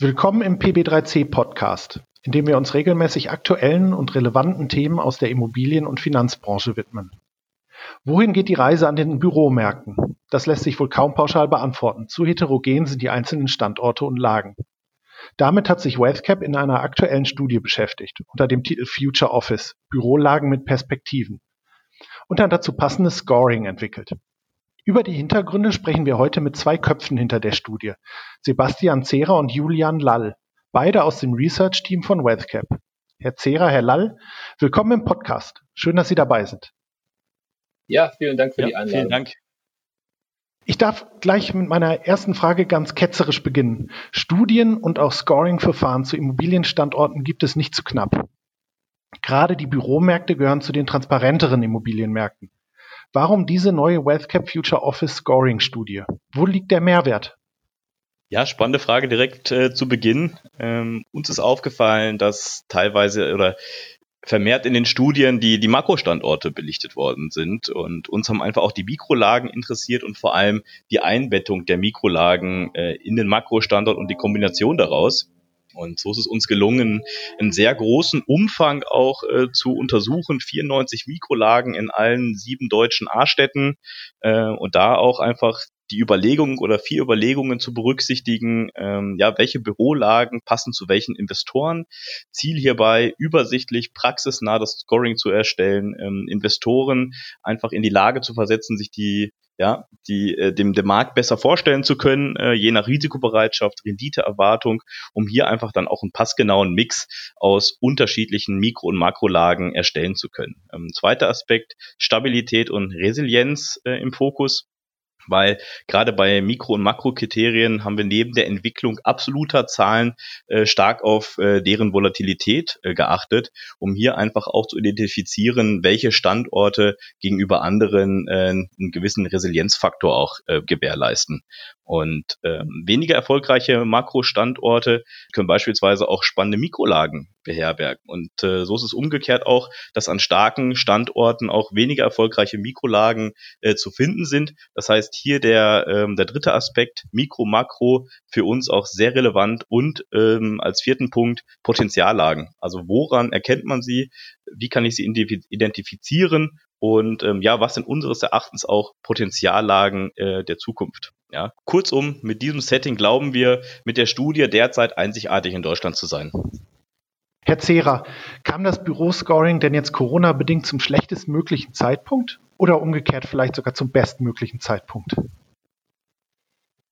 Willkommen im PB3C Podcast, in dem wir uns regelmäßig aktuellen und relevanten Themen aus der Immobilien- und Finanzbranche widmen. Wohin geht die Reise an den Büromärkten? Das lässt sich wohl kaum pauschal beantworten. Zu heterogen sind die einzelnen Standorte und Lagen. Damit hat sich WealthCap in einer aktuellen Studie beschäftigt, unter dem Titel Future Office, Bürolagen mit Perspektiven, und ein dazu passendes Scoring entwickelt. Über die Hintergründe sprechen wir heute mit zwei Köpfen hinter der Studie, Sebastian Zehrer und Julian Lall, beide aus dem Research-Team von WealthCap. Herr Zehrer, Herr Lall, willkommen im Podcast. Schön, dass Sie dabei sind. Ja, vielen Dank für ja, die Einladung. Vielen Dank. Ich darf gleich mit meiner ersten Frage ganz ketzerisch beginnen. Studien und auch Scoring-Verfahren zu Immobilienstandorten gibt es nicht zu knapp. Gerade die Büromärkte gehören zu den transparenteren Immobilienmärkten. Warum diese neue WealthCap Future Office Scoring Studie? Wo liegt der Mehrwert? Ja, spannende Frage direkt äh, zu Beginn. Ähm, uns ist aufgefallen, dass teilweise oder vermehrt in den Studien die, die Makrostandorte belichtet worden sind. Und uns haben einfach auch die Mikrolagen interessiert und vor allem die Einbettung der Mikrolagen äh, in den Makrostandort und die Kombination daraus. Und so ist es uns gelungen, einen sehr großen Umfang auch äh, zu untersuchen, 94 Mikrolagen in allen sieben deutschen A-Städten äh, und da auch einfach die Überlegungen oder vier Überlegungen zu berücksichtigen, ähm, ja, welche Bürolagen passen zu welchen Investoren. Ziel hierbei, übersichtlich, praxisnah das Scoring zu erstellen, ähm, Investoren einfach in die Lage zu versetzen, sich die ja, die äh, dem, dem Markt besser vorstellen zu können, äh, je nach Risikobereitschaft, Renditeerwartung, um hier einfach dann auch einen passgenauen Mix aus unterschiedlichen Mikro- und Makrolagen erstellen zu können. Ähm, zweiter Aspekt, Stabilität und Resilienz äh, im Fokus weil gerade bei Mikro- und Makrokriterien haben wir neben der Entwicklung absoluter Zahlen äh, stark auf äh, deren Volatilität äh, geachtet, um hier einfach auch zu identifizieren, welche Standorte gegenüber anderen äh, einen gewissen Resilienzfaktor auch äh, gewährleisten. Und ähm, weniger erfolgreiche Makrostandorte können beispielsweise auch spannende Mikrolagen beherbergen. Und äh, so ist es umgekehrt auch, dass an starken Standorten auch weniger erfolgreiche Mikrolagen äh, zu finden sind. Das heißt, hier der, ähm, der dritte Aspekt, Mikro, Makro, für uns auch sehr relevant und ähm, als vierten Punkt Potenziallagen. Also woran erkennt man sie? Wie kann ich sie identifizieren? Und ähm, ja, was sind unseres Erachtens auch Potenziallagen äh, der Zukunft? Ja, kurzum, mit diesem Setting glauben wir, mit der Studie derzeit einzigartig in Deutschland zu sein. Herr Zehrer, kam das Büroscoring denn jetzt Corona-bedingt zum schlechtestmöglichen Zeitpunkt oder umgekehrt vielleicht sogar zum bestmöglichen Zeitpunkt?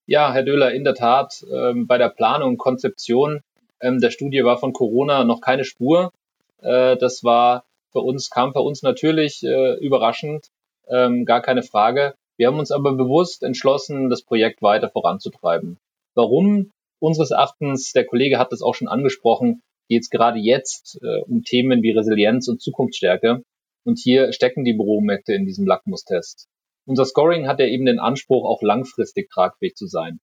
Ja, Herr Döhler, in der Tat, ähm, bei der Planung und Konzeption ähm, der Studie war von Corona noch keine Spur. Äh, das war für uns, kam für uns natürlich äh, überraschend, ähm, gar keine Frage. Wir haben uns aber bewusst entschlossen, das Projekt weiter voranzutreiben. Warum? Unseres Erachtens, der Kollege hat das auch schon angesprochen, geht es gerade jetzt äh, um Themen wie Resilienz und Zukunftsstärke. Und hier stecken die Büromärkte in diesem Lackmustest. Unser Scoring hat ja eben den Anspruch, auch langfristig tragfähig zu sein.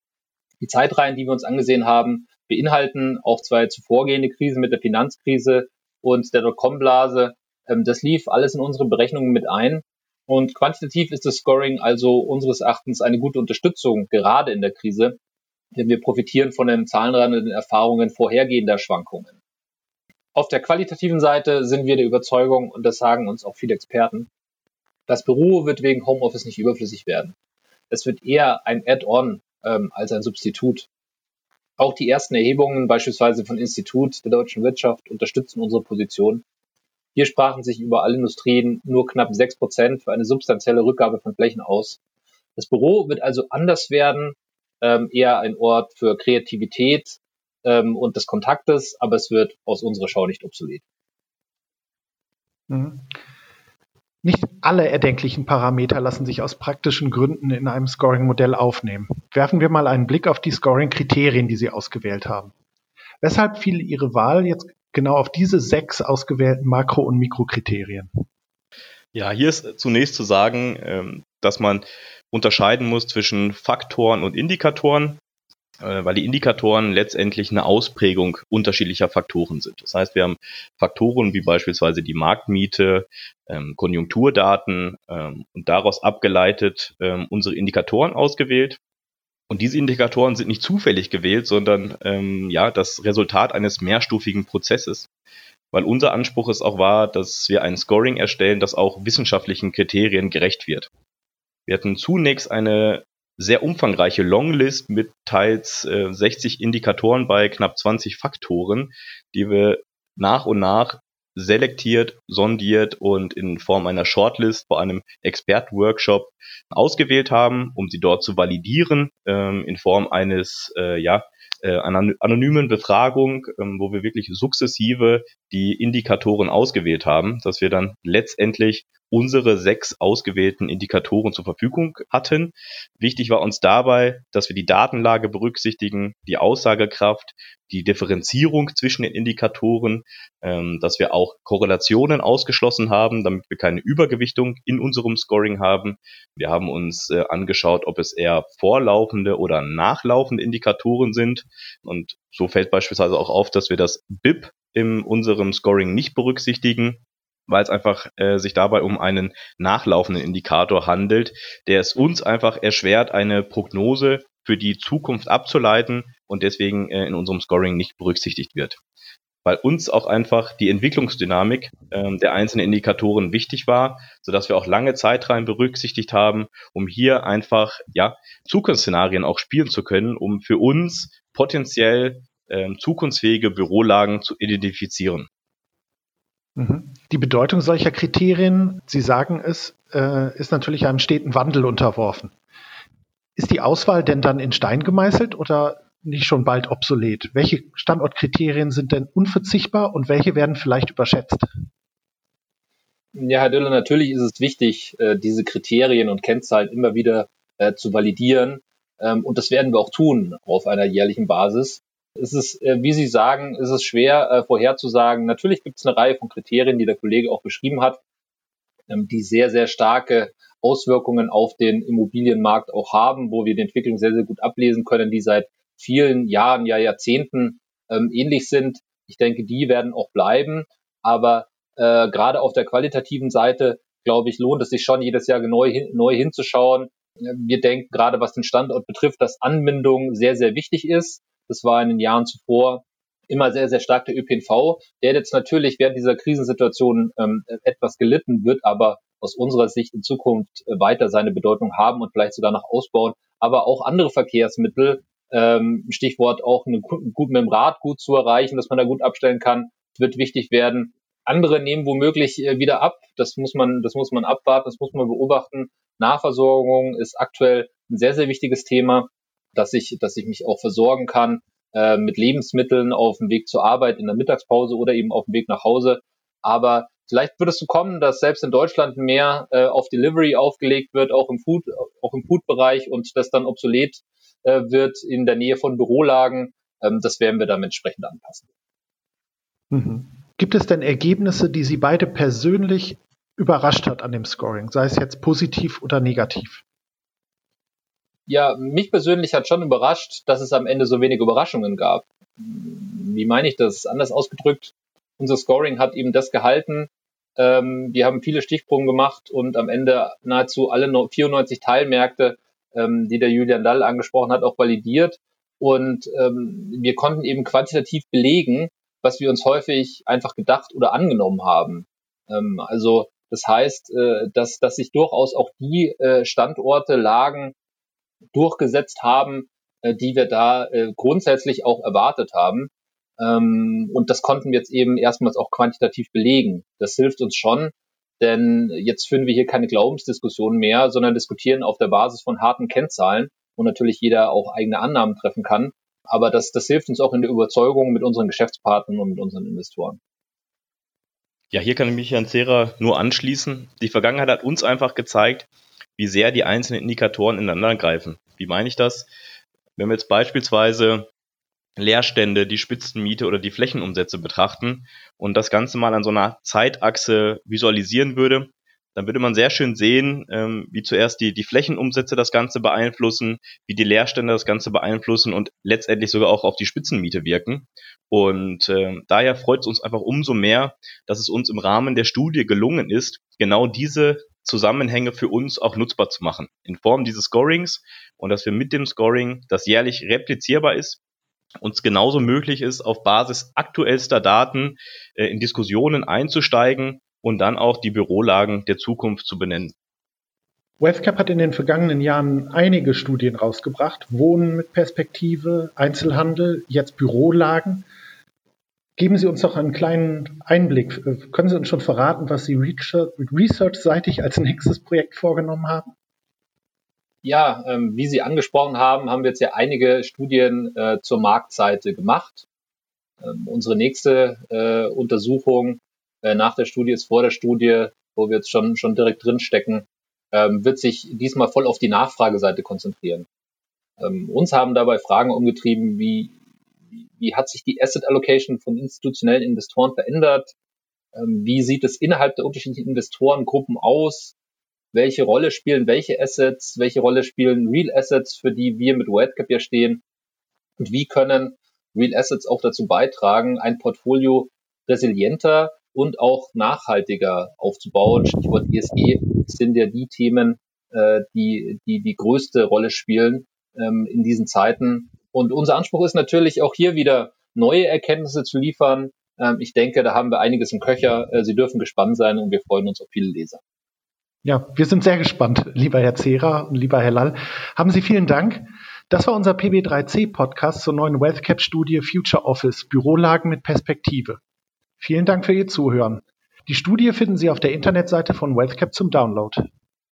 Die Zeitreihen, die wir uns angesehen haben, beinhalten auch zwei zuvorgehende Krisen mit der Finanzkrise und der Dotcom-Blase. Ähm, das lief alles in unsere Berechnungen mit ein. Und quantitativ ist das Scoring also unseres Erachtens eine gute Unterstützung, gerade in der Krise, denn wir profitieren von den Zahlenrand Erfahrungen vorhergehender Schwankungen. Auf der qualitativen Seite sind wir der Überzeugung, und das sagen uns auch viele Experten, das Büro wird wegen Homeoffice nicht überflüssig werden. Es wird eher ein Add-on ähm, als ein Substitut. Auch die ersten Erhebungen beispielsweise von Institut der deutschen Wirtschaft unterstützen unsere Position. Hier sprachen sich über alle Industrien nur knapp sechs Prozent für eine substanzielle Rückgabe von Flächen aus. Das Büro wird also anders werden, ähm, eher ein Ort für Kreativität, ähm, und des Kontaktes, aber es wird aus unserer Schau nicht obsolet. Mhm. Nicht alle erdenklichen Parameter lassen sich aus praktischen Gründen in einem Scoring-Modell aufnehmen. Werfen wir mal einen Blick auf die Scoring-Kriterien, die Sie ausgewählt haben. Weshalb fiel Ihre Wahl jetzt genau auf diese sechs ausgewählten Makro- und Mikrokriterien? Ja, hier ist zunächst zu sagen, ähm, dass man unterscheiden muss zwischen Faktoren und Indikatoren. Äh, weil die Indikatoren letztendlich eine Ausprägung unterschiedlicher Faktoren sind. Das heißt, wir haben Faktoren wie beispielsweise die Marktmiete, ähm, Konjunkturdaten ähm, und daraus abgeleitet unsere Indikatoren ausgewählt. Und diese Indikatoren sind nicht zufällig gewählt, sondern ähm, ja das Resultat eines mehrstufigen Prozesses. Weil unser Anspruch es auch war, dass wir ein Scoring erstellen, das auch wissenschaftlichen Kriterien gerecht wird. Wir hatten zunächst eine sehr umfangreiche Longlist mit teils äh, 60 Indikatoren bei knapp 20 Faktoren, die wir nach und nach selektiert, sondiert und in Form einer Shortlist vor einem Expert-Workshop ausgewählt haben, um sie dort zu validieren ähm, in Form eines äh, ja, äh, einer anonymen Befragung, ähm, wo wir wirklich sukzessive die Indikatoren ausgewählt haben, dass wir dann letztendlich unsere sechs ausgewählten Indikatoren zur Verfügung hatten. Wichtig war uns dabei, dass wir die Datenlage berücksichtigen, die Aussagekraft, die Differenzierung zwischen den Indikatoren, ähm, dass wir auch Korrelationen ausgeschlossen haben, damit wir keine Übergewichtung in unserem Scoring haben. Wir haben uns äh, angeschaut, ob es eher vorlaufende oder nachlaufende Indikatoren sind. Und so fällt beispielsweise auch auf, dass wir das BIP in unserem Scoring nicht berücksichtigen weil es einfach äh, sich dabei um einen nachlaufenden Indikator handelt, der es uns einfach erschwert, eine Prognose für die Zukunft abzuleiten und deswegen äh, in unserem Scoring nicht berücksichtigt wird. Weil uns auch einfach die Entwicklungsdynamik äh, der einzelnen Indikatoren wichtig war, sodass wir auch lange Zeitreihen berücksichtigt haben, um hier einfach ja Zukunftsszenarien auch spielen zu können, um für uns potenziell äh, zukunftsfähige Bürolagen zu identifizieren. Mhm. Die Bedeutung solcher Kriterien, Sie sagen es, äh, ist natürlich einem steten Wandel unterworfen. Ist die Auswahl denn dann in Stein gemeißelt oder nicht schon bald obsolet? Welche Standortkriterien sind denn unverzichtbar und welche werden vielleicht überschätzt? Ja, Herr Döller, natürlich ist es wichtig, äh, diese Kriterien und Kennzahlen immer wieder äh, zu validieren. Ähm, und das werden wir auch tun auf einer jährlichen Basis ist es, äh, wie Sie sagen, ist es schwer äh, vorherzusagen. Natürlich gibt es eine Reihe von Kriterien, die der Kollege auch beschrieben hat, ähm, die sehr, sehr starke Auswirkungen auf den Immobilienmarkt auch haben, wo wir die Entwicklung sehr, sehr gut ablesen können, die seit vielen Jahren, ja Jahrzehnten ähm, ähnlich sind. Ich denke, die werden auch bleiben. Aber äh, gerade auf der qualitativen Seite, glaube ich, lohnt es sich schon jedes Jahr neu, neu hinzuschauen. Wir denken gerade, was den Standort betrifft, dass Anbindung sehr, sehr wichtig ist. Das war in den Jahren zuvor immer sehr, sehr stark der ÖPNV. Der jetzt natürlich während dieser Krisensituation ähm, etwas gelitten wird, aber aus unserer Sicht in Zukunft äh, weiter seine Bedeutung haben und vielleicht sogar noch ausbauen. Aber auch andere Verkehrsmittel, ähm, Stichwort auch gut mit dem Rad gut zu erreichen, dass man da gut abstellen kann, wird wichtig werden. Andere nehmen womöglich äh, wieder ab. Das muss man, das muss man abwarten, das muss man beobachten. Nahversorgung ist aktuell ein sehr, sehr wichtiges Thema dass ich, dass ich mich auch versorgen kann äh, mit Lebensmitteln auf dem Weg zur Arbeit in der Mittagspause oder eben auf dem Weg nach Hause. Aber vielleicht wird es so kommen, dass selbst in Deutschland mehr äh, auf Delivery aufgelegt wird, auch im Food, auch im Food-Bereich und das dann obsolet äh, wird in der Nähe von Bürolagen. Ähm, das werden wir dann entsprechend anpassen. Mhm. Gibt es denn Ergebnisse, die Sie beide persönlich überrascht hat an dem Scoring, sei es jetzt positiv oder negativ? ja, mich persönlich hat schon überrascht, dass es am Ende so wenig Überraschungen gab. Wie meine ich das? Anders ausgedrückt, unser Scoring hat eben das gehalten. Ähm, wir haben viele Stichproben gemacht und am Ende nahezu alle 94 Teilmärkte, ähm, die der Julian Dall angesprochen hat, auch validiert. Und ähm, wir konnten eben quantitativ belegen, was wir uns häufig einfach gedacht oder angenommen haben. Ähm, also das heißt, äh, dass, dass sich durchaus auch die äh, Standorte, Lagen durchgesetzt haben, äh, die wir da äh, grundsätzlich auch erwartet haben. Ähm, und das konnten wir jetzt eben erstmals auch quantitativ belegen. Das hilft uns schon, denn jetzt führen wir hier keine Glaubensdiskussion mehr, sondern diskutieren auf der Basis von harten Kennzahlen, wo natürlich jeder auch eigene Annahmen treffen kann. Aber das, das hilft uns auch in der Überzeugung mit unseren Geschäftspartnern und mit unseren Investoren. Ja, hier kann ich mich Herrn Zera nur anschließen. Die Vergangenheit hat uns einfach gezeigt, wie sehr die einzelnen Indikatoren ineinander greifen. Wie meine ich das? Wenn wir jetzt beispielsweise Leerstände, die Spitzenmiete oder die Flächenumsätze betrachten und das Ganze mal an so einer Zeitachse visualisieren würde, dann würde man sehr schön sehen, ähm, wie zuerst die, die Flächenumsätze das Ganze beeinflussen, wie die Leerstände das Ganze beeinflussen und letztendlich sogar auch auf die Spitzenmiete wirken. Und äh, daher freut es uns einfach umso mehr, dass es uns im Rahmen der Studie gelungen ist, genau diese Zusammenhänge für uns auch nutzbar zu machen in Form dieses Scorings und dass wir mit dem Scoring, das jährlich replizierbar ist, uns genauso möglich ist, auf Basis aktuellster Daten äh, in Diskussionen einzusteigen und dann auch die Bürolagen der Zukunft zu benennen. WealthCap hat in den vergangenen Jahren einige Studien rausgebracht. Wohnen mit Perspektive, Einzelhandel, jetzt Bürolagen. Geben Sie uns doch einen kleinen Einblick. Können Sie uns schon verraten, was Sie research-seitig als nächstes Projekt vorgenommen haben? Ja, ähm, wie Sie angesprochen haben, haben wir jetzt ja einige Studien äh, zur Marktseite gemacht. Ähm, unsere nächste äh, Untersuchung äh, nach der Studie ist vor der Studie, wo wir jetzt schon, schon direkt drinstecken, ähm, wird sich diesmal voll auf die Nachfrageseite konzentrieren. Ähm, uns haben dabei Fragen umgetrieben, wie, wie, hat sich die Asset Allocation von institutionellen Investoren verändert? Ähm, wie sieht es innerhalb der unterschiedlichen Investorengruppen aus? welche Rolle spielen welche Assets, welche Rolle spielen Real Assets, für die wir mit WhiteCap ja stehen und wie können Real Assets auch dazu beitragen, ein Portfolio resilienter und auch nachhaltiger aufzubauen. Stichwort ESG sind ja die Themen, äh, die, die die größte Rolle spielen ähm, in diesen Zeiten. Und unser Anspruch ist natürlich auch hier wieder neue Erkenntnisse zu liefern. Ähm, ich denke, da haben wir einiges im Köcher. Äh, Sie dürfen gespannt sein und wir freuen uns auf viele Leser. Ja, wir sind sehr gespannt, lieber Herr Zehrer und lieber Herr Lall. Haben Sie vielen Dank. Das war unser PB3C-Podcast zur neuen WealthCap-Studie Future Office Bürolagen mit Perspektive. Vielen Dank für Ihr Zuhören. Die Studie finden Sie auf der Internetseite von WealthCap zum Download.